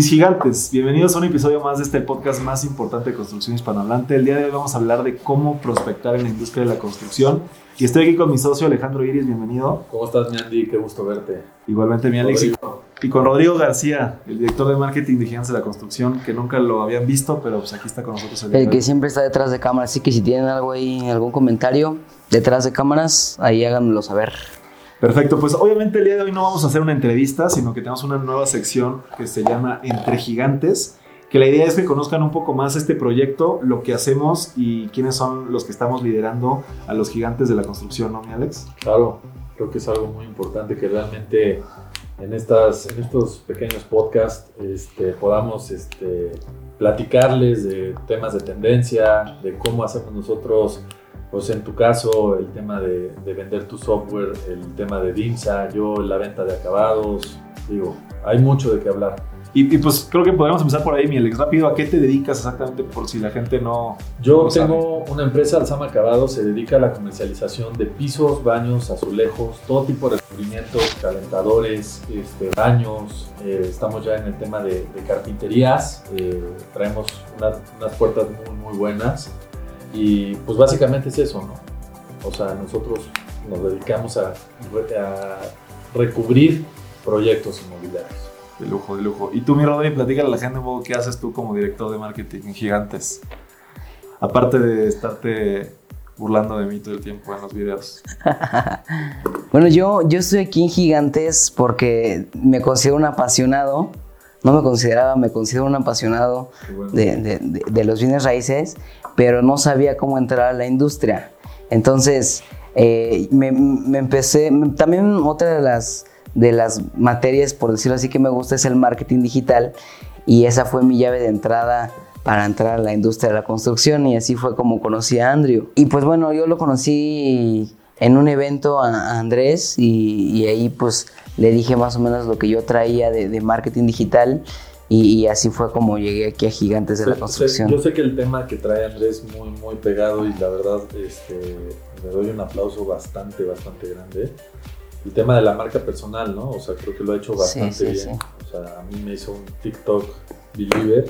Mis gigantes, bienvenidos a un episodio más de este podcast más importante de construcción hispanohablante. El día de hoy vamos a hablar de cómo prospectar en la industria de la construcción. Y estoy aquí con mi socio Alejandro Iris, bienvenido. ¿Cómo estás, mi Andy? Qué gusto verte. Igualmente, mi Alex. Y con Rodrigo García, el director de marketing de Gigantes de la Construcción, que nunca lo habían visto, pero pues aquí está con nosotros. El, el que siempre está detrás de cámaras, así que si tienen algo ahí, algún comentario detrás de cámaras, ahí háganmelo saber. Perfecto, pues obviamente el día de hoy no vamos a hacer una entrevista, sino que tenemos una nueva sección que se llama Entre Gigantes, que la idea es que conozcan un poco más este proyecto, lo que hacemos y quiénes son los que estamos liderando a los gigantes de la construcción, ¿no, mi Alex? Claro, creo que es algo muy importante que realmente en, estas, en estos pequeños podcasts este, podamos este, platicarles de temas de tendencia, de cómo hacemos nosotros pues en tu caso, el tema de, vender tu software, el tema de DIMSA, yo la venta de acabados, digo, hay mucho de qué hablar. Y, pues creo que podemos empezar por ahí, mi Alex. Rápido, ¿a qué te dedicas exactamente por si la gente no. Yo tengo una empresa, Alzama Acabados, se dedica a la comercialización de pisos, baños, azulejos, todo tipo de recubrimientos, calentadores, este, baños. Eh, estamos ya en el tema de, carpinterías. Eh, traemos unas, unas puertas muy, muy buenas. Y pues básicamente es eso, ¿no? O sea, nosotros nos dedicamos a, recubrir proyectos inmobiliarios. De lujo, de lujo. Y tú, mi Rodri, platícale a la gente un poco qué haces tú como director de marketing en Gigantes. Aparte de estarte burlando de mí todo el tiempo en los videos. bueno, yo, yo estoy aquí en Gigantes porque me considero un apasionado. No me consideraba, me considero un apasionado de, de, de, los bienes raíces pero no sabía cómo entrar a la industria. Entonces, eh, me, empecé, también otra de las, de las materias, por decirlo así, que me gusta es el marketing digital y esa fue mi llave de entrada para entrar a la industria de la construcción y así fue como conocí a Andrew. Y pues bueno, yo lo conocí en un evento a, Andrés y, ahí pues le dije más o menos lo que yo traía de, de marketing digital y, así fue como llegué aquí a Gigantes de la Construcción. yo sé que el tema que trae Andrés es muy, muy pegado y la verdad este, me doy un aplauso bastante, bastante grande. El tema de la marca personal, ¿no? O sea, creo que lo ha hecho bastante bien. O sea, a mí me hizo un TikTok believer.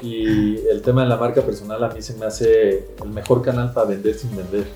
Y, y el tema de la marca personal a mí se me hace el mejor canal para vender sin vender.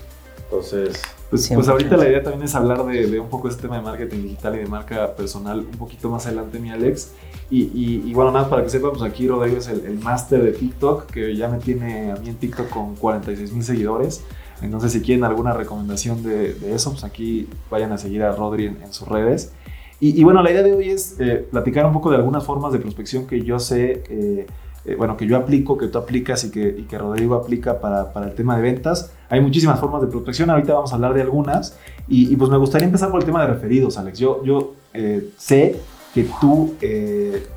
Entonces, pues, pues, ahorita la idea también es hablar de, un poco este tema de marketing digital y de marca personal un poquito más adelante, mi Alex. Y, y, bueno, nada, para que sepan, pues aquí Rodrigo es el, máster de TikTok, que ya me tiene a mí en TikTok con 46 mil seguidores. Entonces, si quieren alguna recomendación de, eso, pues aquí vayan a seguir a Rodri en, sus redes. Y, bueno, la idea de hoy es eh, platicar un poco de algunas formas de prospección que yo sé, eh, eh, bueno, que yo aplico, que tú aplicas y que, y que Rodrigo aplica para, para el tema de ventas hay muchísimas formas de prospección, ahorita vamos a hablar de algunas. Y, pues me gustaría empezar por el tema de referidos, Alex. Yo, yo eh, sé que tú eh,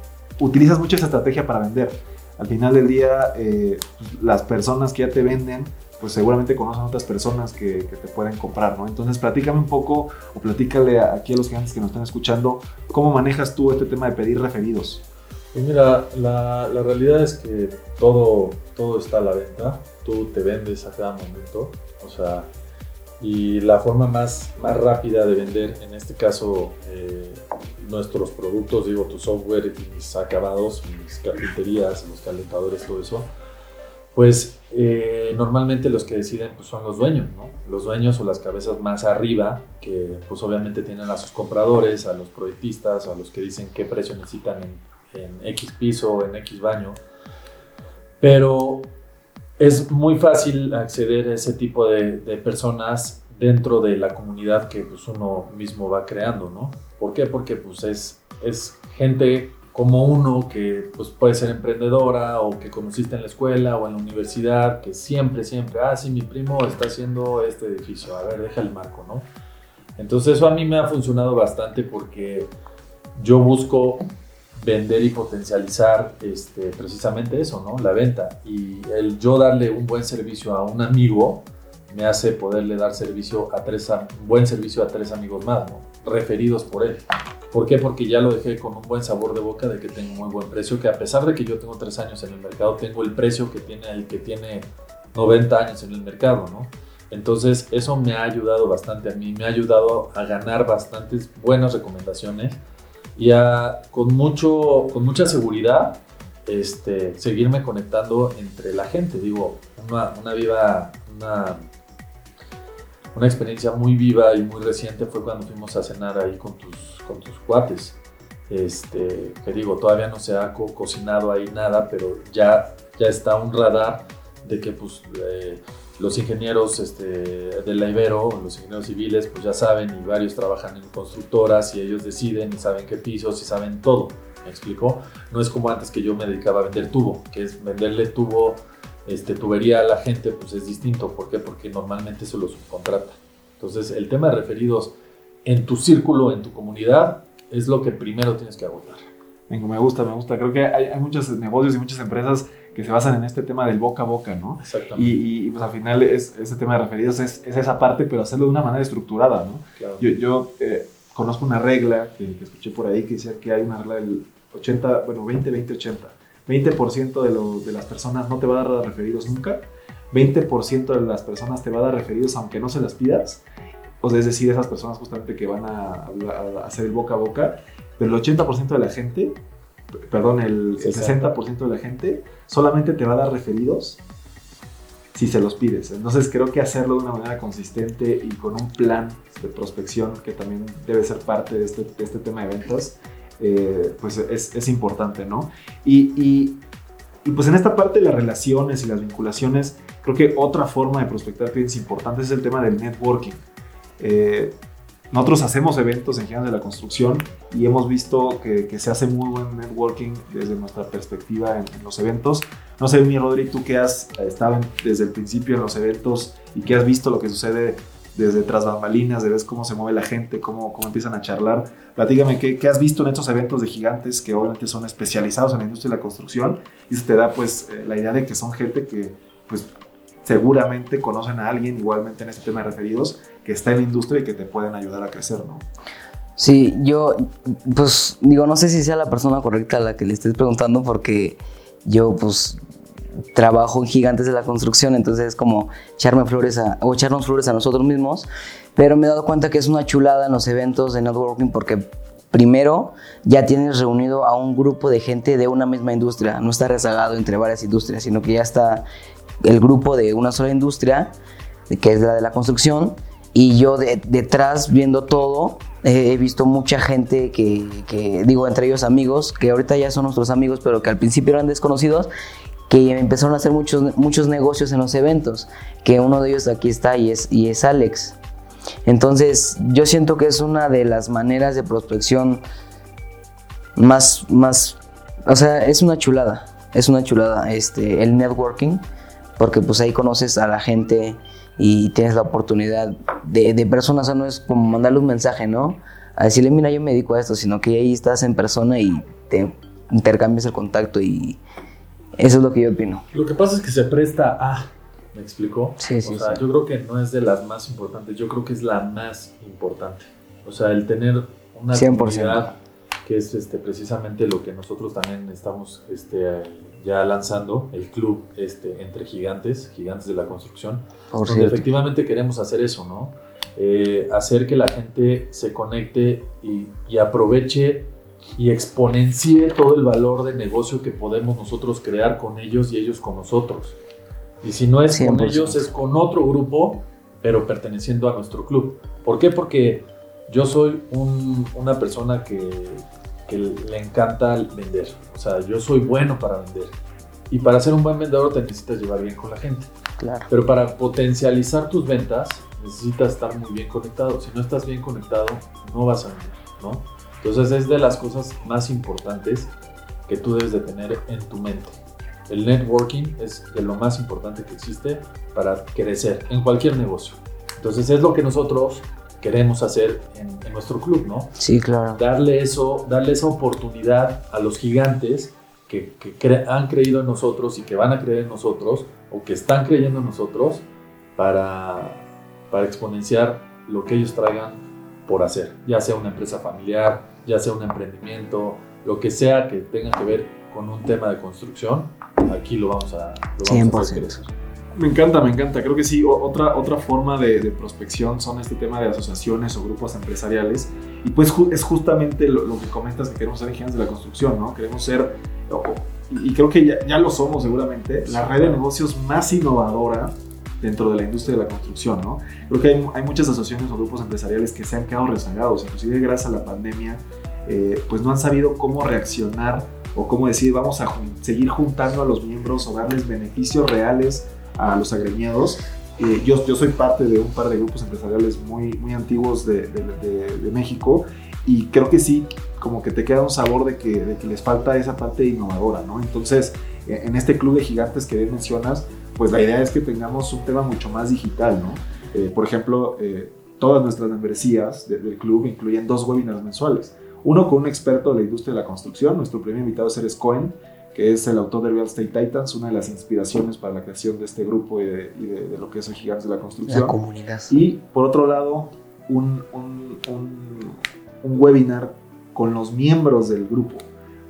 utilizas mucho esa estrategia para vender. Al final del día, eh, pues, las personas que ya te venden, pues seguramente conocen otras personas que, te pueden comprar, ¿no? Entonces, platícame un poco o platícale aquí a los clientes que nos están escuchando, ¿cómo manejas tú este tema de pedir referidos? Pues mira, la, la realidad es que todo, todo está a la venta tú te vendes a cada momento. O sea, y la forma más, más rápida de vender, en este caso, eh, nuestros productos, digo, tu software mis acabados, mis carpinterías, los calentadores, todo eso, pues eh, normalmente los que deciden pues, son los dueños, ¿no? Los dueños o las cabezas más arriba, que pues obviamente tienen a sus compradores, a los proyectistas, a los que dicen qué precio necesitan en, en X piso, en X baño. Pero es muy fácil acceder a ese tipo de, personas dentro de la comunidad que pues, uno mismo va creando, ¿no? ¿Por qué? Porque pues, es, es gente como uno que pues, puede ser emprendedora o que conociste en la escuela o en la universidad, que siempre, siempre, ah, sí, mi primo está haciendo este edificio, a ver, deja el marco, ¿no? Entonces eso a mí me ha funcionado bastante porque yo busco vender y potencializar este, precisamente eso, ¿no? La venta. Y el yo darle un buen servicio a un amigo me hace poderle dar servicio a tres, un buen servicio a tres amigos más, ¿no? Referidos por él. ¿Por qué? Porque ya lo dejé con un buen sabor de boca de que tengo un muy buen precio, que a pesar de que yo tengo tres años en el mercado, tengo el precio que tiene el que tiene 90 años en el mercado, ¿no? Entonces eso me ha ayudado bastante a mí, me ha ayudado a ganar bastantes buenas recomendaciones y a, con, mucho, con mucha seguridad este, seguirme conectando entre la gente. Digo, una, una viva, una, una experiencia muy viva y muy reciente fue cuando fuimos a cenar ahí con tus, con tus cuates. Este, que digo, todavía no se ha cocinado ahí nada, pero ya, ya está un radar de que pues, eh, los ingenieros este, de la Ibero, los ingenieros civiles, pues ya saben y varios trabajan en constructoras y ellos deciden y saben qué pisos y saben todo. ¿Me explico? No es como antes que yo me dedicaba a vender tubo, que es venderle tubo, este, tubería a la gente, pues es distinto. ¿Por qué? Porque normalmente se lo subcontrata. Entonces, el tema de referidos en tu círculo, en tu comunidad, es lo que primero tienes que abordar. Me gusta, me gusta. Creo que hay, hay muchos negocios y muchas empresas que se basan en este tema del boca a boca, ¿no? Exactamente. Y, y pues al final es, ese tema de referidos es, es, esa parte, pero hacerlo de una manera estructurada, ¿no? Claro. Yo, yo eh, conozco una regla que, que, escuché por ahí que decía que hay una regla del 80, bueno, 20, 20, 80. 20% de, lo, de las personas no te va a dar referidos nunca. 20% de las personas te va a dar referidos aunque no se las pidas. O sea, es decir, esas personas justamente que van a, a, a hacer el boca a boca. Pero el 80% de la gente perdón, el, el 60% de la gente solamente te va a dar referidos si se los pides. Entonces creo que hacerlo de una manera consistente y con un plan de prospección que también debe ser parte de este, de este tema de ventas, eh, pues es, es, importante, ¿no? Y, y, y, pues en esta parte de las relaciones y las vinculaciones, creo que otra forma de prospectar clientes importante es el tema del networking. Eh, nosotros hacemos eventos en Gigantes de la Construcción y hemos visto que, que, se hace muy buen networking desde nuestra perspectiva en, en, los eventos. No sé, mi Rodri, tú que has estado desde el principio en los eventos y que has visto lo que sucede desde tras bambalinas, de ves cómo se mueve la gente, cómo, cómo empiezan a charlar. Platícame, ¿qué, ¿qué, has visto en estos eventos de gigantes que obviamente son especializados en la industria de la construcción? Y eso te da pues eh, la idea de que son gente que pues seguramente conocen a alguien igualmente en este tema de referidos que está en la industria y que te pueden ayudar a crecer, ¿no? Sí, yo, pues digo, no sé si sea la persona correcta a la que le estés preguntando porque yo, pues, trabajo en gigantes de la construcción, entonces es como echarme flores a, o echarnos flores a nosotros mismos, pero me he dado cuenta que es una chulada en los eventos de networking porque primero ya tienes reunido a un grupo de gente de una misma industria, no está rezagado entre varias industrias, sino que ya está el grupo de una sola industria, que es la de la construcción, y yo de, detrás viendo todo, he visto mucha gente que, que, digo, entre ellos amigos, que ahorita ya son nuestros amigos, pero que al principio eran desconocidos, que empezaron a hacer muchos, muchos negocios en los eventos, que uno de ellos aquí está y es, y es Alex. Entonces, yo siento que es una de las maneras de prospección más, más, o sea, es una chulada, es una chulada este, el networking, porque pues ahí conoces a la gente y tienes la oportunidad de, de personas, o sea, no es como mandarle un mensaje, ¿no? A decirle, mira, yo me dedico a esto, sino que ahí estás en persona y te intercambias el contacto y eso es lo que yo opino. Lo que pasa es que se presta a, ¿me explicó? Sí, sí. O sea, sí. yo creo que no es de las más importantes, yo creo que es la más importante. O sea, el tener una 100%. comunidad que es este, precisamente lo que nosotros también estamos este, ya lanzando, el club este, entre gigantes, gigantes de la construcción, Por donde efectivamente queremos hacer eso, ¿no? Eh, hacer que la gente se conecte y, y, aproveche y exponencie todo el valor de negocio que podemos nosotros crear con ellos y ellos con nosotros. Y si no es 100%. con ellos, es con otro grupo, pero perteneciendo a nuestro club. ¿Por qué? Porque yo soy un, una persona que, que le encanta vender. O sea, yo soy bueno para vender. Y para ser un buen vendedor te necesitas llevar bien con la gente. Claro. Pero para potencializar tus ventas necesitas estar muy bien conectado. Si no estás bien conectado, no vas a vender, ¿no? Entonces es de las cosas más importantes que tú debes de tener en tu mente. El networking es de lo más importante que existe para crecer en cualquier negocio. Entonces es lo que nosotros queremos hacer en, en nuestro club, ¿no? Sí, claro. Darle eso, darle esa oportunidad a los gigantes que, que cre han creído en nosotros y que van a creer en nosotros o que están creyendo en nosotros para, para exponenciar lo que ellos traigan por hacer, ya sea una empresa familiar, ya sea un emprendimiento, lo que sea que tenga que ver con un tema de construcción, aquí lo vamos a, lo vamos 100%. a hacer crecer. Me encanta, me encanta. Creo que sí, otra, otra forma de, prospección son este tema de asociaciones o grupos empresariales. Y pues es justamente lo, que comentas que queremos ser ingenieros de la construcción, ¿no? Queremos ser, y creo que ya, ya, lo somos seguramente, la red de negocios más innovadora dentro de la industria de la construcción, ¿no? Creo que hay, hay muchas asociaciones o grupos empresariales que se han quedado rezagados, inclusive gracias a la pandemia, eh, pues no han sabido cómo reaccionar o cómo decir, vamos a seguir juntando a los miembros o darles beneficios reales a los agremiados. Eh, yo, yo soy parte de un par de grupos empresariales muy, muy antiguos de, de, México y creo que sí, como que te queda un sabor de que, de que les falta esa parte innovadora, ¿no? Entonces, e, en este club de gigantes que bien mencionas, pues la idea es que tengamos un tema mucho más digital, ¿no? Eh, por ejemplo, eh, todas nuestras membresías del club incluyen dos webinars mensuales. Uno con un experto de la industria de la construcción, nuestro primer invitado es Cohen, que es el autor de Real Estate Titans, una de las inspiraciones para la creación de este grupo y de, lo que es el Gigantes de la Construcción. La comunidad. Y por otro lado, un, webinar con los miembros del grupo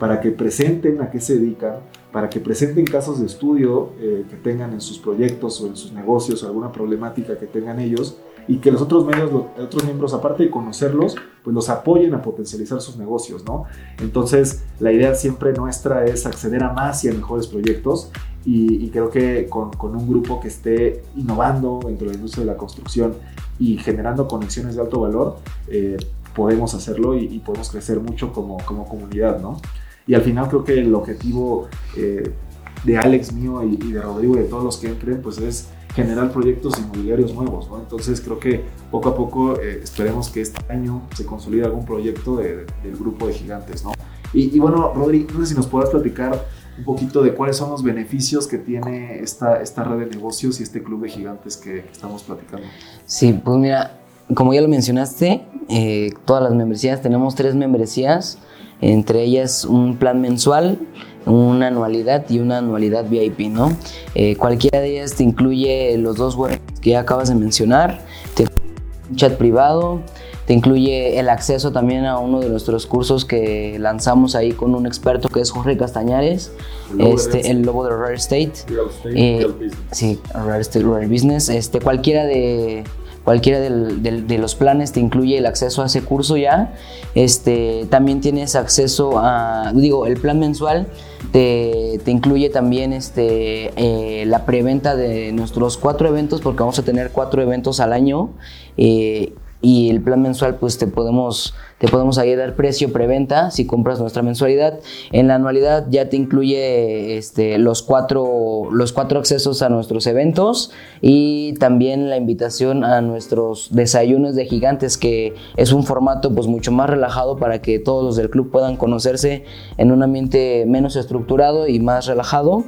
para que presenten a qué se dedican, para que presenten casos de estudio eh, que tengan en sus proyectos o en sus negocios o alguna problemática que tengan ellos y que los otros medios, los otros miembros, aparte de conocerlos, pues los apoyen a potencializar sus negocios, ¿no? Entonces, la idea siempre nuestra es acceder a más y a mejores proyectos y, creo que con, con, un grupo que esté innovando dentro de la industria de la construcción y generando conexiones de alto valor, eh, podemos hacerlo y, podemos crecer mucho como, como comunidad, ¿no? Y al final creo que el objetivo eh, de Alex mío y, y, de Rodrigo y de todos los que entren, pues es generar proyectos inmobiliarios nuevos, ¿no? Entonces creo que poco a poco eh, esperemos que este año se consolide algún proyecto del grupo de gigantes, ¿no? Y, bueno, Rodri, no sé si nos puedas platicar un poquito de cuáles son los beneficios que tiene esta, esta red de negocios y este club de gigantes que, estamos platicando. Sí, pues mira, como ya lo mencionaste, eh, todas las membresías, tenemos tres membresías, entre ellas un plan mensual, una anualidad y una anualidad VIP, ¿no? Eh, cualquiera de ellas te incluye los dos webs que ya acabas de mencionar, te un chat privado, te incluye el acceso también a uno de nuestros cursos que lanzamos ahí con un experto que es Jorge Castañares, el lobo, este, de, el lobo de Rare Estate. Eh, sí, Rare Estate, Rare Business. Este, cualquiera de cualquiera de los planes te incluye el acceso a ese curso ya. Este, también tienes acceso a, digo, el plan mensual te, incluye también este, eh, la preventa de nuestros cuatro eventos, porque vamos a tener cuatro eventos al año. Eh, y el plan mensual pues te podemos te podemos ahí dar precio preventa si compras nuestra mensualidad. En la anualidad ya te incluye este, los cuatro los cuatro accesos a nuestros eventos y también la invitación a nuestros desayunos de gigantes que es un formato pues mucho más relajado para que todos los del club puedan conocerse en un ambiente menos estructurado y más relajado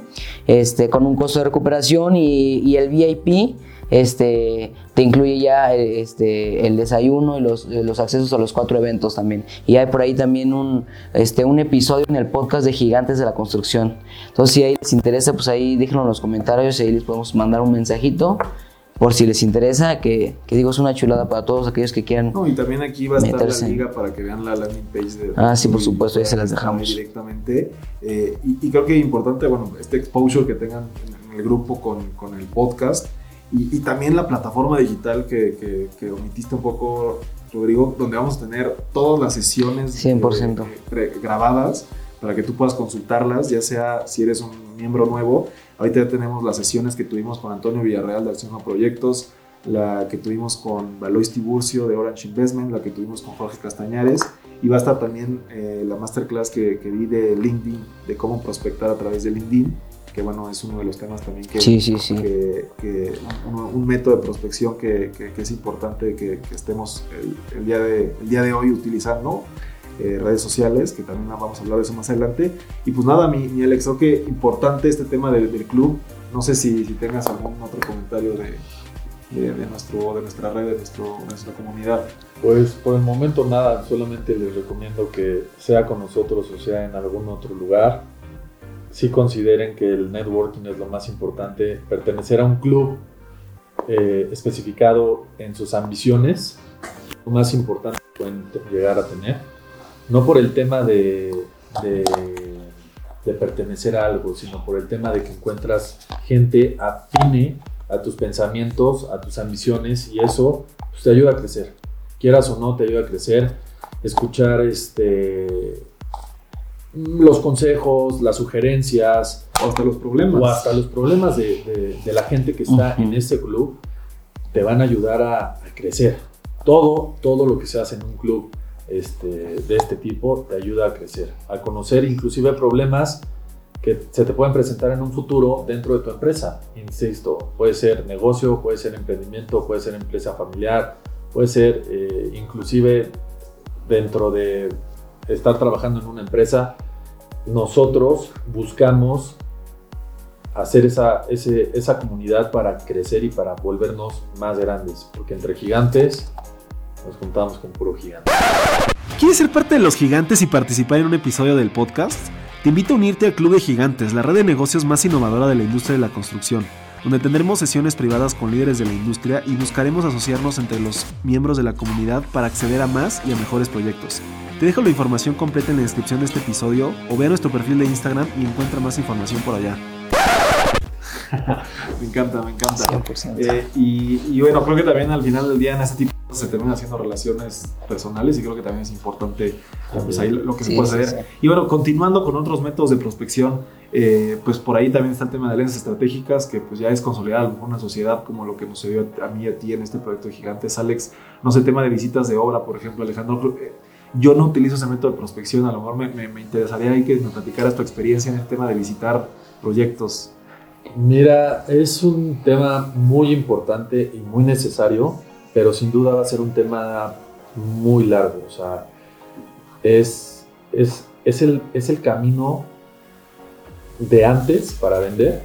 este con un costo de recuperación y, y el VIP este, te incluye ya este, el desayuno y los, los, accesos a los cuatro eventos también. Y hay por ahí también un, este, un episodio en el podcast de Gigantes de la Construcción. Entonces, si ahí les interesa, pues ahí déjenlo en los comentarios y ahí les podemos mandar un mensajito por si les interesa, que, que, digo, es una chulada para todos aquellos que quieran. No, y también aquí va a estar la liga para que vean la landing page de. Ah, sí, por supuesto, ahí se las dejamos. Directamente. Eh, y, creo que es importante, bueno, este exposure que tengan en el grupo con, con el podcast y, también la plataforma digital que, que, omitiste un poco, Rodrigo, donde vamos a tener todas las sesiones 100%. grabadas para que tú puedas consultarlas, ya sea si eres un miembro nuevo. Ahorita ya tenemos las sesiones que tuvimos con Antonio Villarreal de Acción a Proyectos, la que tuvimos con Valois Tiburcio de Orange Investment, la que tuvimos con Jorge Castañares y va a estar también eh, la masterclass que, que di de LinkedIn, de cómo prospectar a través de LinkedIn que bueno, es uno de los temas también que, sí, sí, sí. que, un, método de prospección que, es importante que, estemos el, día de, el día de hoy utilizando. Eh, redes sociales, que también vamos a hablar de eso más adelante. Y pues nada, mi, mi Alex, creo que importante este tema del, club. No sé si, si, tengas algún otro comentario de, de, nuestro, de nuestra red, de, nuestro, de nuestra comunidad. Pues por el momento nada, solamente les recomiendo que sea con nosotros o sea en algún otro lugar, sí consideren que el networking es lo más importante, pertenecer a un club eh, especificado en sus ambiciones, lo más importante que pueden llegar a tener, no por el tema de, de, de pertenecer a algo, sino por el tema de que encuentras gente afine a tus pensamientos, a tus ambiciones y eso pues, te ayuda a crecer. Quieras o no, te ayuda a crecer. Escuchar este, los consejos, las sugerencias. O hasta los problemas. O hasta los problemas de, de, la gente que está en este club te van a ayudar a, a, crecer. Todo, todo lo que se hace en un club este, de este tipo te ayuda a crecer, a conocer inclusive problemas que se te pueden presentar en un futuro dentro de tu empresa. Insisto, puede ser negocio, puede ser emprendimiento, puede ser empresa familiar, puede ser eh, inclusive dentro de estar trabajando en una empresa. Nosotros buscamos hacer esa, esa comunidad para crecer y para volvernos más grandes, porque entre gigantes nos juntamos con puro gigante. ¿Quieres ser parte de los gigantes y participar en un episodio del podcast? Te invito a unirte al Club de Gigantes, la red de negocios más innovadora de la industria de la construcción, donde tendremos sesiones privadas con líderes de la industria y buscaremos asociarnos entre los miembros de la comunidad para acceder a más y a mejores proyectos. Te dejo la información completa en la descripción de este episodio o ve a nuestro perfil de Instagram y encuentra más información por allá. me encanta, me encanta. Eh, y, y, bueno, creo que también al final del día en este tipo se terminan haciendo relaciones personales y creo que también es importante pues, ahí lo que se puede hacer. Y bueno, continuando con otros métodos de prospección, eh, pues por ahí también está el tema de alianzas estratégicas, que pues ya es consolidada a lo mejor una sociedad como lo que nos dio a mí y a ti en este proyecto de Gigantes. Alex, no sé, el tema de visitas de obra, por ejemplo, Alejandro, eh, yo no utilizo ese método de prospección, a lo mejor me, me, interesaría ahí que me platicaras tu experiencia en el tema de visitar proyectos. Mira, es un tema muy importante y muy necesario pero sin duda va a ser un tema muy largo. O sea, es, es, es, el, es el camino de antes para vender,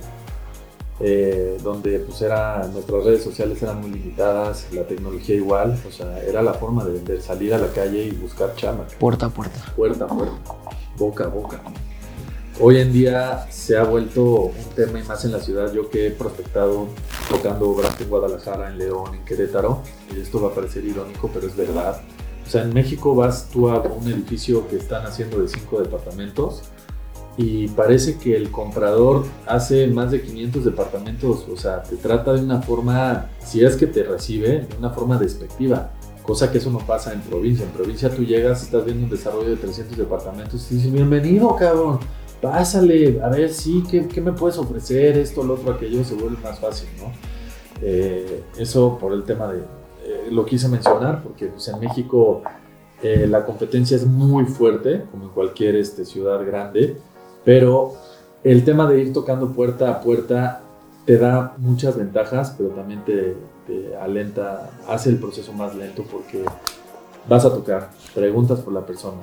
eh, donde pues era, nuestras redes sociales eran muy limitadas, la tecnología igual, o sea, era la forma de vender, salir a la calle y buscar chama. Puerta a puerta. Puerta a puerta, boca a boca. Hoy en día se ha vuelto un tema y más en la ciudad. Yo que he prospectado tocando obras en Guadalajara, en León, en Querétaro, y esto va a parecer irónico, pero es verdad. O sea, en México vas tú a un edificio que están haciendo de cinco departamentos y parece que el comprador hace más de 500 departamentos. O sea, te trata de una forma, si es que te recibe, de una forma despectiva. Cosa que eso no pasa en provincia. En provincia tú llegas, estás viendo un desarrollo de 300 departamentos y dices, bienvenido, cabrón pásale, a ver, sí, ¿qué, me puedes ofrecer? Esto, lo otro, aquello, se vuelve más fácil, ¿no? Eh, eso por el tema de, eh, lo quise mencionar, porque pues, en México eh, la competencia es muy fuerte, como en cualquier este, ciudad grande, pero el tema de ir tocando puerta a puerta te da muchas ventajas, pero también te, te alenta, hace el proceso más lento porque vas a tocar, preguntas por la persona,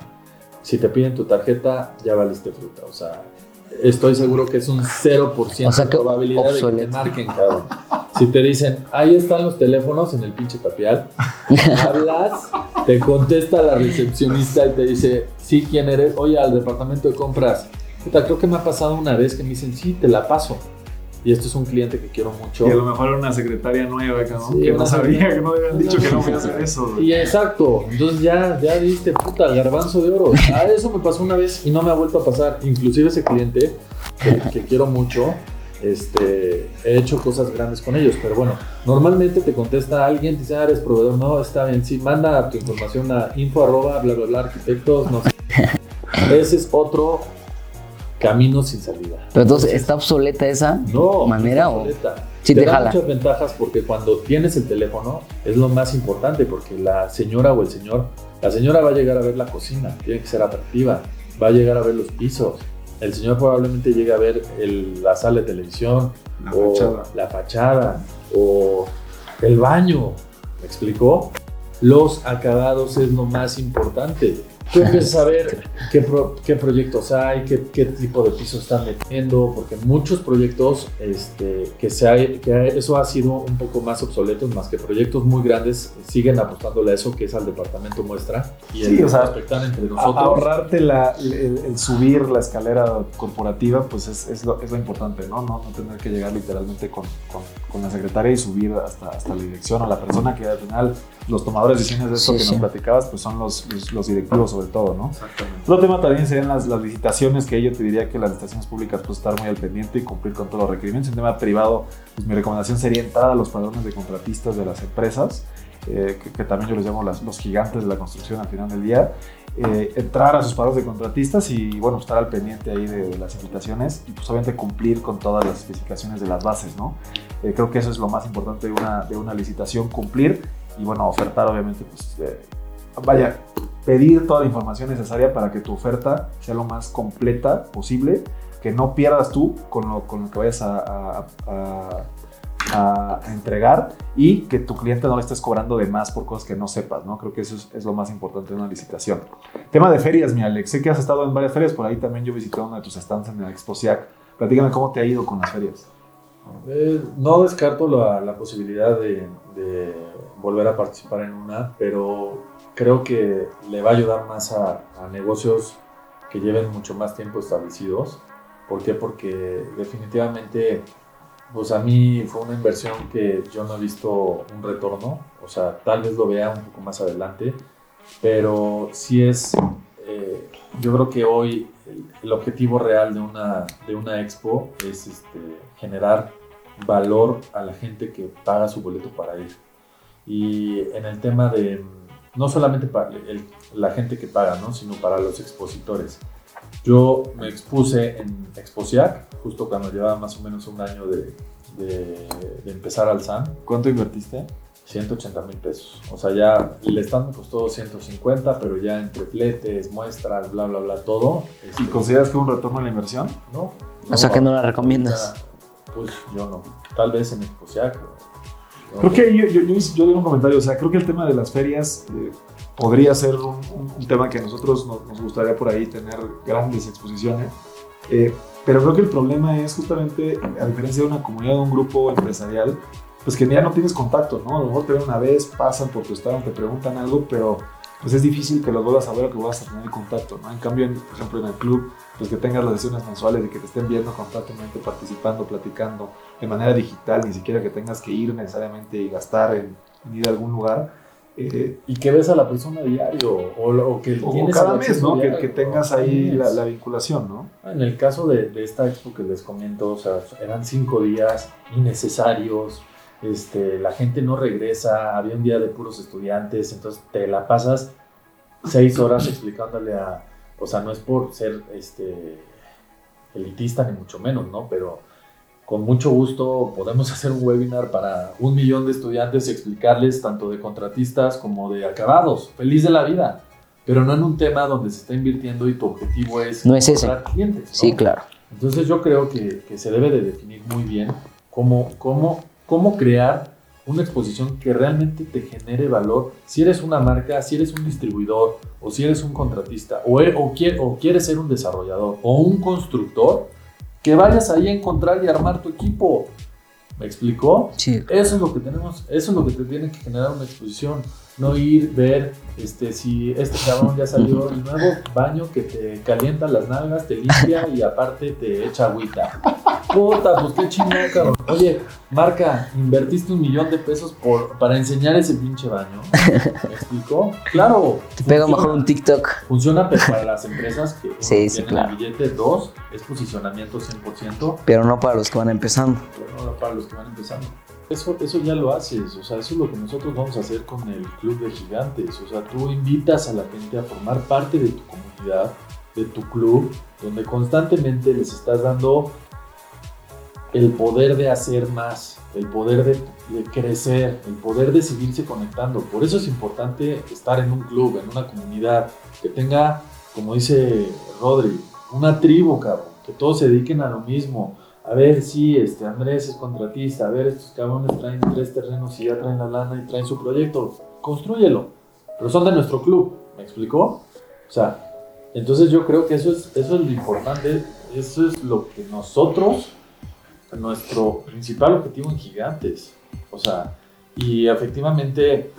si te piden tu tarjeta, ya valiste fruta. O sea, estoy seguro que es un 0% de probabilidad de que te marquen, cabrón. Si te dicen, ahí están los teléfonos en el pinche tapial, hablas, te contesta la recepcionista y te dice, sí, ¿quién eres? Oye, al departamento de compras. Puta, creo que me ha pasado una vez que me dicen, sí, te la paso y esto es un cliente que quiero mucho. Y a lo mejor era una secretaria nueva que no sabía, que no habían dicho que no voy a hacer eso. Y exacto, entonces ya, ya diste puta, garbanzo de oro. Ah, eso me pasó una vez y no me ha vuelto a pasar. Inclusive ese cliente, que, quiero mucho, este, he hecho cosas grandes con ellos, pero bueno, normalmente te contesta alguien, te dice, ah, eres proveedor, no, está bien, sí, manda tu información a info arroba, bla, bla, bla, arquitectos, no sé. Ese es otro camino sin salida. Pero entonces, ¿está obsoleta esa manera? No obsoleta. O? Sí, te, da muchas ventajas porque cuando tienes el teléfono es lo más importante porque la señora o el señor, la señora va a llegar a ver la cocina, tiene que ser atractiva, va a llegar a ver los pisos, el señor probablemente llegue a ver la sala de televisión la o fachada. la fachada o el baño, ¿me explicó? Los acabados es lo más importante. Tú empiezas a ver qué, qué proyectos hay, qué, qué, tipo de pisos están metiendo, porque muchos proyectos, este, que, se hay, que eso ha sido un poco más obsoleto, más que proyectos muy grandes, siguen apostándole a eso, que es al departamento muestra. Y el sí, o sea, entre nosotros. ahorrarte la, el, el, subir la escalera corporativa, pues es, es, lo, es lo, importante, ¿no? ¿no? No tener que llegar literalmente con, con, con, la secretaria y subir hasta, hasta la dirección o la persona que al final los tomadores de decisiones de esto sí, que sí. nos platicabas, pues son los, los, los directivos o sobre todo, ¿no? Exactamente. Otro tema también serían las, las licitaciones, que yo te diría que las licitaciones públicas pues estar muy al pendiente y cumplir con todos los requerimientos. En tema privado, pues mi recomendación sería entrar a los padrones de contratistas de las empresas, eh, que, que también yo les llamo las- los gigantes de la construcción al final del día. Eh, entrar a sus padrones de contratistas y bueno, estar al pendiente ahí de, de las invitaciones y pues obviamente cumplir con todas las especificaciones de las bases, ¿no? Eh, creo que eso es lo más importante de una, de una licitación, cumplir y bueno, ofertar obviamente, pues eh, vaya, pedir toda la información necesaria para que tu oferta sea lo más completa posible, que no pierdas tú con lo, con lo que vayas a, a- a- entregar y que tu cliente no le estés cobrando de más por cosas que no sepas, ¿no? Creo que eso es, es lo más importante de una licitación. Tema de ferias, mi Alex. Sé que has estado en varias ferias, por ahí también yo visité una de tus stands en la Expo SIAC. Platícame cómo te ha ido con las ferias. Eh, no descarto la, la posibilidad de volver a participar en una, pero creo que le va a ayudar más a, a negocios que lleven mucho más tiempo establecidos. ¿Por qué? Porque definitivamente, pues a mí fue una inversión que yo no he visto un retorno, o sea, tal vez lo vea un poco más adelante, pero sí es, eh, yo creo que hoy el, el objetivo real de una, de una expo es este, generar valor a la gente que paga su boleto para ir. Y en el tema de, no solamente para el- la gente que paga, ¿no? sino para los expositores. Yo me expuse en Exposiac, justo cuando llevaba más o menos un año de, de- de empezar al SAN, ¿Cuánto invertiste? 180 mil pesos. O sea, ya el stand me costó 150, pero ya entre fletes, muestras, bla, bla, bla, todo. ¿Y este, consideras que hubo un retorno a la inversión? no, O sea, que no la recomiendas. Pues yo no. Tal vez en Exposiac. Creo que yo, yo, yo, yo un comentario, o sea, creo que el tema de las ferias eh, podría ser un, un- un tema que a nosotros nos, nos gustaría por ahí tener grandes exposiciones, eh, pero creo que el problema es justamente, a diferencia de una comunidad, de un grupo empresarial, pues que ya no tienes contacto, ¿no? A lo mejor te ven una vez, pasan por tu estado, te preguntan algo, pero pues es difícil que los vuelvas a ver o que vuelvas a tener contacto, ¿no? En cambio, en- por ejemplo, en el club, pues que tengas las sesiones mensuales y que te estén viendo constantemente, participando, platicando de manera digital, ni siquiera que tengas que ir necesariamente y gastar en, en ir a algún lugar. eh, Y que ves a la persona diario, o, o que o cada mes, ¿no? Que, diario, que tengas ahí la, la vinculación, ¿no? En el caso de, de esta expo que les comento, o sea, eran cinco días innecesarios, este, la gente no regresa, había un día de puros estudiantes, entonces te la pasas seis horas explicándole a, o sea, no es por ser este, elitista ni mucho menos, ¿no? Pero con mucho gusto podemos hacer un webinar para un millón de estudiantes y explicarles tanto de contratistas como de acabados, feliz de la vida. Pero no en un tema donde se está invirtiendo y tu objetivo es No es ese. clientes. ¿no? Sí, claro. Entonces yo creo que, que se debe de definir muy bien cómo, cómo, cómo crear una exposición que realmente te genere valor. Si eres una marca, si eres un distribuidor, o si eres un contratista, o, e- o, quie- o quieres ser un desarrollador, o un constructor, que vayas ahí a encontrar y armar tu equipo. ¿Me explicó? Sí. Eso es lo que tenemos, eso es lo que te tiene que generar una exposición. No ir, ver este, si este cabrón ya salió el nuevo baño que te calienta las nalgas, te limpia y aparte te echa agüita. Puta, pues qué chingón, cabrón. Oye, marca, invertiste un millón de pesos por, para enseñar ese pinche baño. ¿Me explicó? Claro. Te pego mejor un TikTok. Funciona pero para las empresas que Sí, sí, tienen claro. el billete, dos, es posicionamiento 100%, Pero no para los que van empezando. pero no para los que van empezando. Eso, eso ya lo haces, o sea, eso es lo que nosotros vamos a hacer con el Club de Gigantes. O sea, tú invitas a la gente a formar parte de tu comunidad, de tu club, donde constantemente les estás dando el poder de hacer más, el poder de, crecer, el poder de seguirse conectando. Por eso es importante estar en un club, en una comunidad, que tenga, como dice Rodri, una tribu, cabrón, que todos se dediquen a lo mismo. A ver, sí, este Andrés es contratista, a ver, estos cabrones traen tres terrenos y ya traen la lana y traen su proyecto, construyelo. Pero son de nuestro club, ¿me explicó? O sea, entonces yo creo que eso es, eso es lo importante, eso es lo que nosotros, nuestro principal objetivo en Gigantes. O sea, y efectivamente eh,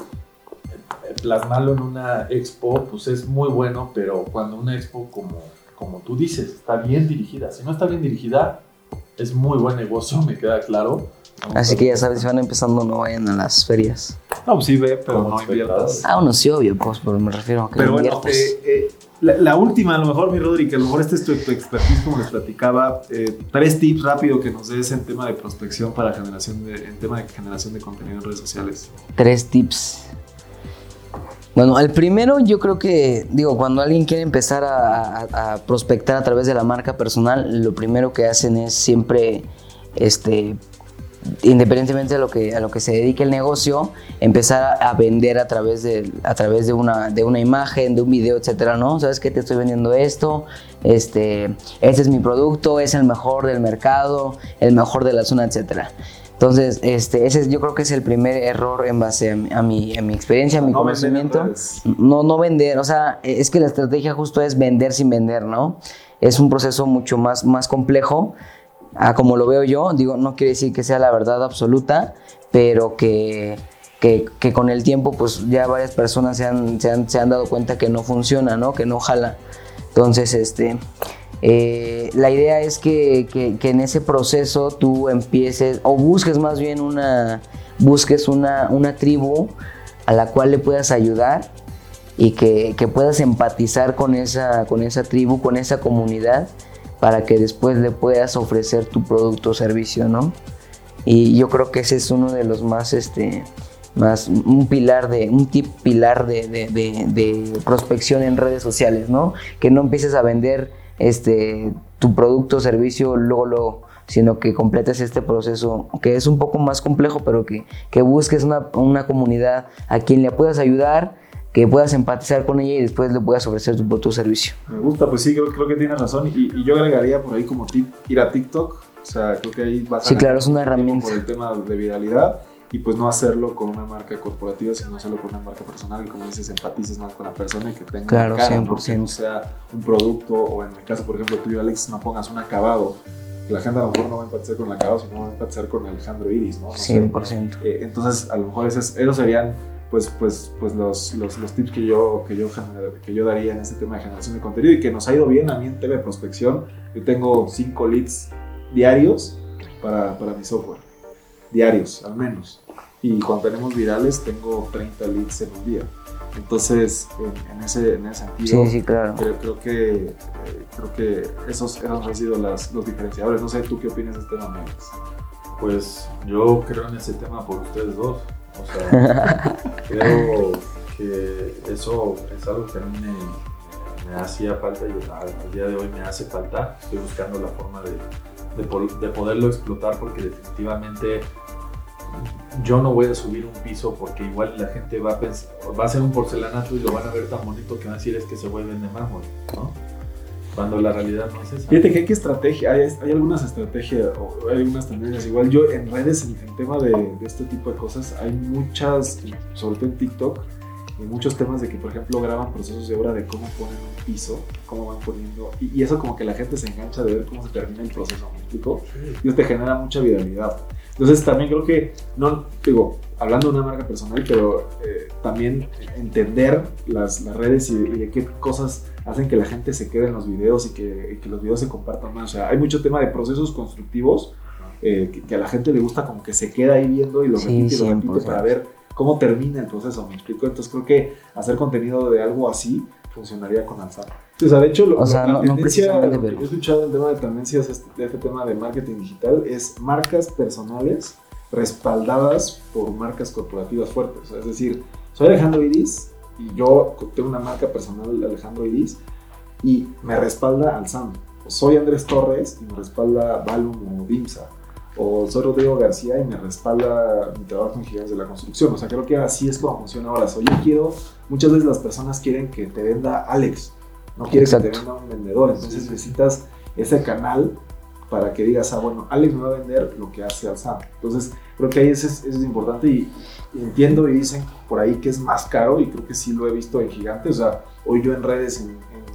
plasmarlo en una expo, pues es muy bueno, pero cuando una expo, como, como tú dices, está bien dirigida, si no está bien dirigida, es muy buen negocio, me queda claro, Así que ya sabes, si van empezando, no vayan a las ferias. No, pues sí ve, pero no inviertas. Ah, bueno, sí, obvio, pues, pero me refiero a que Pero bueno, inviertas. eh, eh, la, última, a lo mejor, mi Rodri, que a lo mejor este es tu, tu expertise, como les platicaba. eh, tres tips rápido que nos des en tema de prospección para generación de, en tema de generación de contenido en redes sociales. Tres tips. Bueno, el primero yo creo que, digo, cuando alguien quiere empezar a prospectar a través de la marca personal, lo primero que hacen es siempre, este, independientemente de lo que, a lo que se dedique el negocio, empezar a, vender a través, de, a través de, una, de una imagen, de un video, etcétera, ¿no? ¿Sabes qué? Te estoy vendiendo esto, este, este es mi producto, es el mejor del mercado, el mejor de la zona, etcétera. Entonces, este, ese es- yo creo que es el primer error en base a, mi- a mi, experiencia, a mi No conocimiento. No, no vender, o sea, es que la estrategia justo es vender sin vender, ¿no? Es un proceso mucho más, más complejo, como lo veo yo, digo, no quiere decir que sea la verdad absoluta, pero que, que, que con el tiempo, pues ya varias personas se han, se han, se han dado cuenta que no funciona, ¿no? Que no jala. Entonces, este, eh, la idea es que, que- que en ese proceso tú empieces, o busques más bien una, busques una, una tribu a la cual le puedas ayudar y que, que puedas empatizar con esa, con esa tribu, con esa comunidad, para que después le puedas ofrecer tu producto o servicio, ¿no? Y yo creo que ese es uno de los más, este, más un pilar de, un tip pilar de, de- prospección en redes sociales, ¿no? Que no empieces a vender este, tu producto o servicio luego, luego, sino que completes este proceso, que es un poco más complejo, pero que, que busques una, una comunidad a quien le puedas ayudar, que puedas empatizar con ella y después le puedas ofrecer tu o servicio. Me gusta, pues sí, creo, creo que tienes razón. Y, y yo agregaría por ahí como tip ir a TikTok. O sea, creo que ahí vas a Sí, claro, es una herramienta. Por el tema de viralidad y pues no hacerlo con una marca corporativa, sino hacerlo con una marca personal y como dices, empatices más con la persona y que tenga Claro, cara, ¿no? 100%. Que no sea un producto o en el caso, por ejemplo, tuyo, Alex, no pongas un acabado. La gente a lo mejor no va a empatizar con el acabado, sino va a empatizar con Alejandro Iris, ¿no? No sé. 100%. Eh, entonces, a lo mejor esos, esos serían pues, pues, pues los, los, los tips que yo, que, yo, que yo daría en este tema de generación de contenido y que nos ha ido bien a mí en TV Prospección. Yo tengo 5 leads diarios para, para mi software. Diarios, al menos. Y cuando tenemos virales, tengo 30 leads en un día. Entonces, en, en ese, en ese sentido, Sí, sí, claro. creo, creo que, eh, creo que esos, esos han sido las, los diferenciadores. No sé, ¿tú qué opinas de este tema? Pues yo creo en ese tema por ustedes dos. O sea, creo que eso es algo que a mí me, me hacía falta y al, día de hoy me hace falta. Estoy buscando la forma de, de, de poderlo explotar porque definitivamente yo no voy a subir un piso porque igual la gente va a pensar, va a ser un porcelanato y lo van a ver tan bonito que van a decir es que se vuelven de mármol, ¿no? Cuando la realidad no es esa. Fíjate que hay que estrategia, hay, hay algunas estrategias o hay algunas tendencias. Igual yo en redes, en, en tema de, de este tipo de cosas, hay muchas, sobre todo en TikTok, y muchos temas de que, por ejemplo, graban procesos de obra de cómo ponen un piso, cómo van poniendo, y, y eso como que la gente se engancha de ver cómo se termina el proceso, ¿me explico? Y eso te genera mucha viralidad. Entonces también creo que, no digo, hablando de una marca personal, pero eh, también entender las, las redes y, y de qué cosas hacen que la gente se quede en los videos y que, y que los videos se compartan más. O sea, hay mucho tema de procesos constructivos eh, que, que a la gente le gusta como que se queda ahí viendo y lo Sí, repite y lo repite 100%. para ver cómo termina el proceso, ¿me explico? Entonces creo que hacer contenido de algo así funcionaría con Alzar. O sea, de hecho, lo, O sea, la no- no tendencia, precisamente, lo que he escuchado en tema de tendencias este- de este tema de marketing digital es marcas personales respaldadas por marcas corporativas fuertes. O sea, es decir, soy Alejandro Iris yo tengo una marca personal, Alejandro Iris, y me respalda Alzam. Soy Andrés Torres y me respalda Balum o Dimsa. O soy Rodrigo García y me respalda mi trabajo en Gigantes de la Construcción. O sea, creo que así es como funciona ahora. O sea, yo quiero, muchas veces las personas quieren que te venda Alex, no quieren que te Exacto. venda un vendedor. Entonces necesitas ese canal para que digas, ah, bueno, Alex me va a vender lo que hace Alzam. Entonces, creo que ahí es, eso es importante y, y entiendo y dicen por ahí que es más caro y creo que sí lo he visto en Gigantes. O sea, hoy yo en redes, en, en-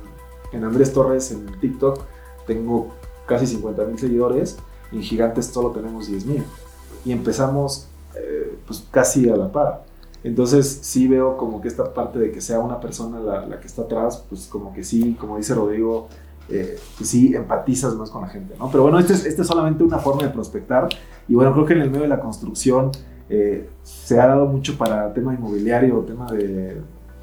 en Andrés Torres, en TikTok, tengo casi 50 mil seguidores y en Gigantes solo tenemos 10 mil. Y empezamos eh, pues casi a la par. Entonces sí veo como que esta parte de que sea una persona la, la que está atrás, pues como que sí, como dice Rodrigo, eh, sí empatizas más con la gente, ¿no? Pero bueno, esta es, este es solamente una forma de prospectar y bueno, creo que en el medio de la construcción eh, se ha dado mucho para tema inmobiliario, tema de,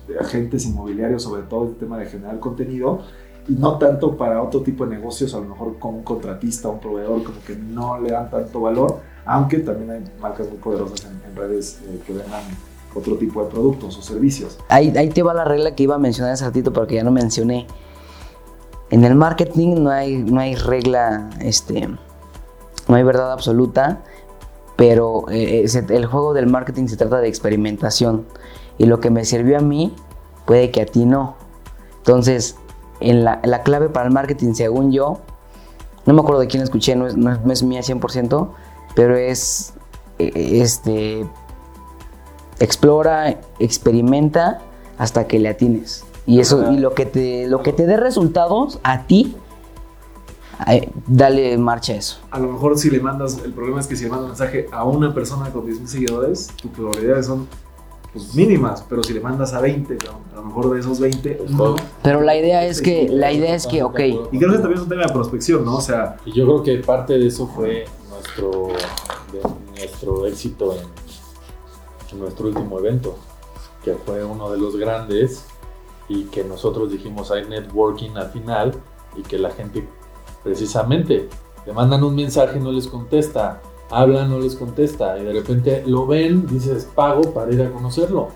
de agentes inmobiliarios, sobre todo el tema de generar contenido y no tanto para otro tipo de negocios, a lo mejor con un contratista, un proveedor, como que no le dan tanto valor, aunque también hay marcas muy poderosas en, en redes eh, que vendan otro tipo de productos o servicios. Ahí, ahí te va la regla que iba a mencionar hace ratito, pero que ya no mencioné. En el marketing no hay, no hay regla, este, no hay verdad absoluta, pero eh, el juego del marketing se trata de experimentación. Y lo que me sirvió a mí, puede que a ti no. Entonces, en la, la clave para el marketing, según yo, no me acuerdo de quién escuché, no es, no es- no es mía 100%, pero es eh, este explora, experimenta hasta que le atines. Y eso, y lo que te, lo que te dé resultados a ti, eh, dale marcha a eso. A lo mejor si le mandas, el problema es que si le mandas un mensaje a una persona con 10.000 seguidores, tus probabilidades son pues, mínimas, pero si le mandas a 20, a lo mejor de esos 20, no. Pero la idea es que, la idea es que, ok, Y creo que también es un tema de prospección, ¿no? O sea, Y yo creo que parte de eso fue nuestro, de nuestro éxito en, en nuestro último evento, que fue uno de los grandes y que nosotros dijimos hay networking al final y que la gente precisamente le mandan un mensaje y no les contesta, hablan, no les contesta y de repente lo ven, dices pago para ir a conocerlo.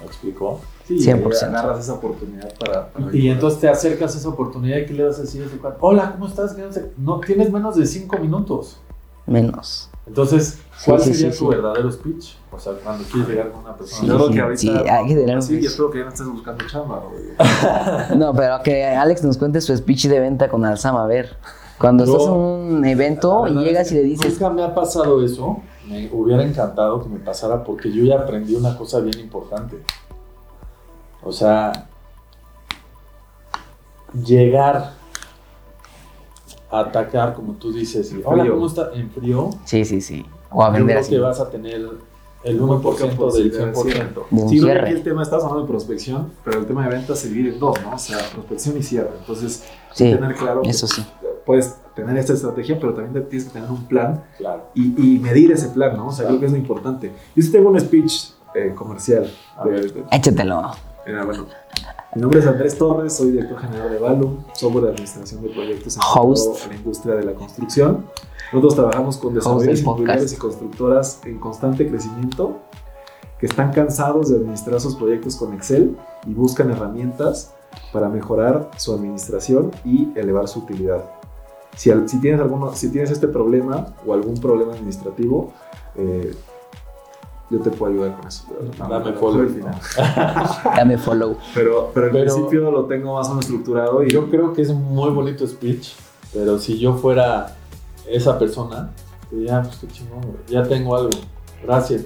¿Me explicó? sí, 100%. agarras esa oportunidad para... para Y entonces te acercas a esa oportunidad y ¿qué le vas a decir a cuate? Hola, ¿cómo estás? No, tienes menos de cinco minutos. Menos. Entonces, ¿cuál Sí, sí, sería sí, tu verdadero speech? O sea, cuando quieres llegar con una persona. Sí, Yo creo sí, que ahorita... sí, hay que tener un Sí, y speech. espero que ya no estés buscando chamba, güey. No, pero que Alex nos cuente su speech de venta con Alzama, a ver. Cuando Yo- estás en un evento y llegas es y que le dices, Nunca me ha pasado eso. Me hubiera encantado que me pasara porque yo ya aprendí una cosa bien importante. O sea, llegar atacar, como tú dices, y, En hola, frío. ¿cómo está? En frío. sí, sí, sí. O a Yo vender creo así. que vas a tener el Muy 1% poca del posibilidad, 100%. De un Sí, creo que el tema, estás hablando de prospección, pero el tema de ventas se divide en dos, ¿no? O sea, prospección y cierre. Entonces, Sí, tener claro que eso sí. puedes tener esta estrategia, pero también tienes que tener un plan Claro. y, y medir ese plan, ¿no? O sea, creo que es lo importante. Yo sí tengo un speech eh, comercial. De- Échatelo. Mira, bueno, mi nombre es Andrés Torres, soy director general de Valum, software de administración de proyectos a la industria de la construcción. Nosotros trabajamos con desarrolladores inmobiliarios y constructoras en constante crecimiento que están cansados de administrar sus proyectos con Excel y buscan herramientas para mejorar su administración y elevar su utilidad. Si, si, tienes, alguno, si tienes este problema o algún problema administrativo, eh, yo te puedo ayudar con eso. pero- Dame no, follow. final. Dame follow. Pero, pero en Pero- principio lo tengo más o menos estructurado y Yo creo que es un muy bonito speech, pero si yo fuera esa persona, diría, pues qué chingón, ya tengo algo. Gracias.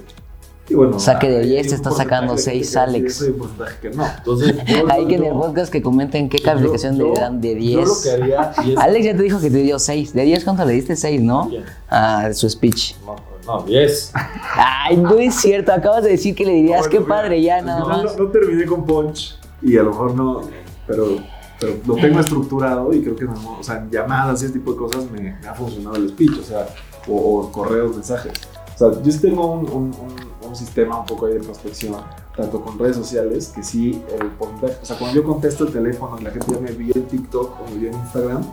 y bueno, Saque de hay 10, un está sacando de gente seis, que sí, Alex. Hay un porcentaje que no. Entonces, yo, Hay que en el podcast que comenten qué calificación yo- le dan de Yo lo 10. que haría es- Alex ya te dijo que te dio 6. ¿De 10 cuánto le diste? 6, ¿no? A su speech. No, no, 10. Ay, no es cierto. Acabas de decir que le dirías, Bueno, qué mira, padre ya, nada final más. No, no terminé con Punch y a lo mejor no, pero, pero lo tengo estructurado y creo que no, o sea, en llamadas y ese tipo de cosas me, me ha funcionado el speech, o sea, o, o correos, mensajes. O sea, yo tengo un, un, un- un sistema un poco ahí de prospección, tanto con redes sociales, que sí, el porcentaje, o sea, cuando yo contesto el teléfono y la gente ya me vio en TikTok o me vio en Instagram,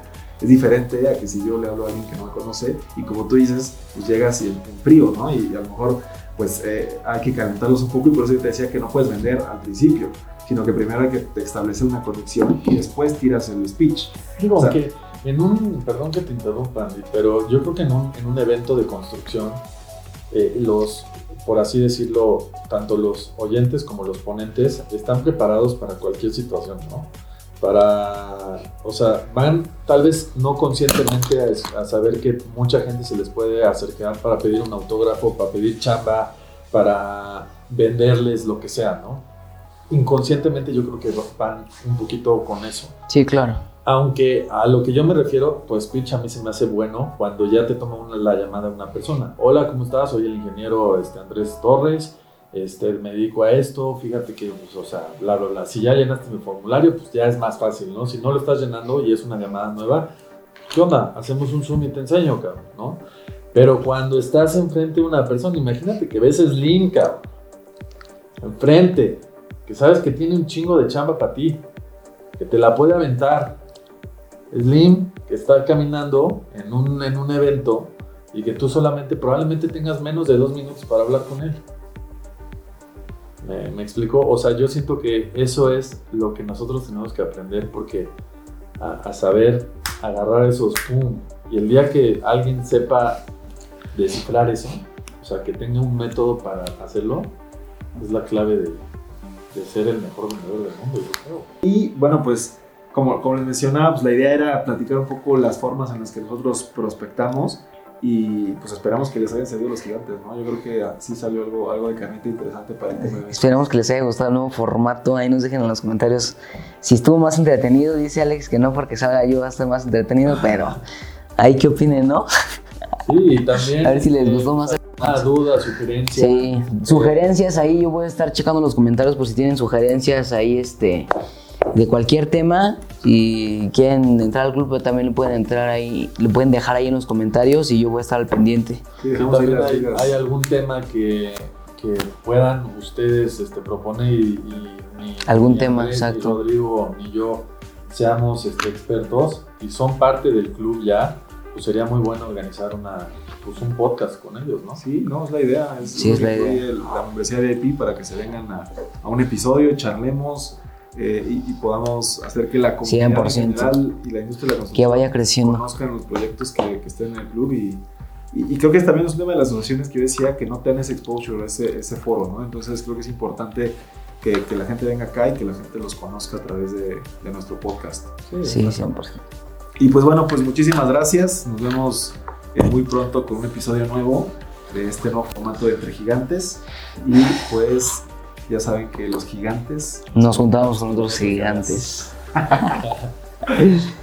es diferente a que si yo le hablo a alguien que no me conoce y como tú dices, pues llegas y en, en frío, ¿no? Y, a lo mejor pues eh, hay que calentarlos un poco y por eso yo te decía que no puedes vender al principio, sino que primero hay que establecer una conexión y después tiras el speech. Digo, O sea- que en un, perdón que te interrumpa, Andy, pero yo creo que en un, en un evento de construcción, eh, los, por así decirlo, tanto los oyentes como los ponentes están preparados para cualquier situación, ¿no? Para, o sea, van tal vez no conscientemente a, a saber que mucha gente se les puede acercar para pedir un autógrafo, para pedir chamba, para venderles lo que sea, ¿no? Inconscientemente yo creo que van un poquito con eso. Sí, claro. Aunque a lo que yo me refiero, pues speech a mí se me hace bueno cuando ya te toma una, la llamada una persona. Hola, ¿cómo estás? Soy el ingeniero este, Andrés Torres este, me dedico a esto, fíjate que, pues, o sea, bla. Si ya llenaste mi formulario, pues ya es más fácil, ¿no? Si no lo estás llenando y es una llamada nueva, ¿qué onda? Hacemos un Zoom y te enseño, cabrón, ¿no? Pero cuando estás enfrente de una persona, imagínate que ves Slim, cabrón, enfrente, que sabes que tiene un chingo de chamba para ti, que te la puede aventar. Slim, que está caminando en un, en un evento y que tú solamente probablemente tengas menos de dos minutos para hablar con él. ¿Me, me explico? O sea, yo siento que eso es lo que nosotros tenemos que aprender porque a, saber agarrar esos pum. Y el día que alguien sepa descifrar eso, o sea, que tenga un método para hacerlo, es la clave de, de ser el mejor vendedor del mundo. Y bueno, pues como, como les mencionaba, pues la idea era platicar un poco las formas en las que nosotros prospectamos y pues esperamos que les hayan servido los gigantes, ¿no? Yo creo que sí salió algo, algo de carnita interesante para el tema. Esperemos que les haya gustado el nuevo formato. Ahí nos dejen en los comentarios si estuvo más entretenido. Dice Alex que no porque salga yo va a estar más entretenido, pero ahí qué opinen, ¿no? Sí, y también. A ver si les gustó más. Una duda, sugerencia. Sí, sugerencias ahí, yo voy a estar checando los comentarios por si tienen sugerencias ahí, este, de cualquier tema. Si quieren entrar al club, también le pueden entrar ahí, le pueden dejar ahí en los comentarios y yo voy a estar al pendiente. Sí, también hay, hay algún tema que, que puedan ustedes este, proponer y, y ni, Algún ni tema, Andrés, exacto. Ni Rodrigo ni yo seamos este, expertos y son parte del club ya, pues sería muy bueno organizar una, pues un podcast con ellos, ¿no? Sí, no, es la idea. Es, Sí, es la idea. el- La membresía de EPI para que se vengan a, a un episodio, charlemos eh, y, y podamos hacer que la comunidad en 100%. general y la industria de la construcción Que vaya creciendo. conozcan los proyectos que, que estén en el club y, y, y creo que también es un tema de las asociaciones que yo decía que no tengan ese exposure, ese, ese foro, ¿no? Entonces creo que es importante que, que la gente venga acá y que la gente los conozca a través de, de nuestro podcast. Sí, 100%. Y pues bueno, pues muchísimas gracias. Nos vemos eh, muy pronto con un episodio nuevo de este nuevo formato de Entre Gigantes. Y pues ya saben que los gigantes Nos juntamos con otros gigantes.